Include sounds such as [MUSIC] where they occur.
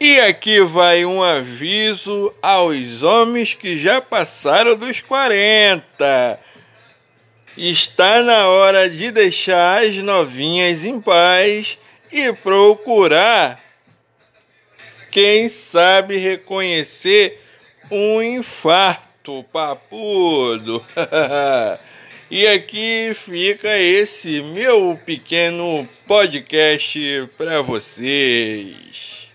E aqui vai um aviso aos homens que já passaram dos 40. Está na hora de deixar as novinhas em paz e procurar, quem sabe, reconhecer um infarto papudo. [LAUGHS] e aqui fica esse meu pequeno podcast para vocês.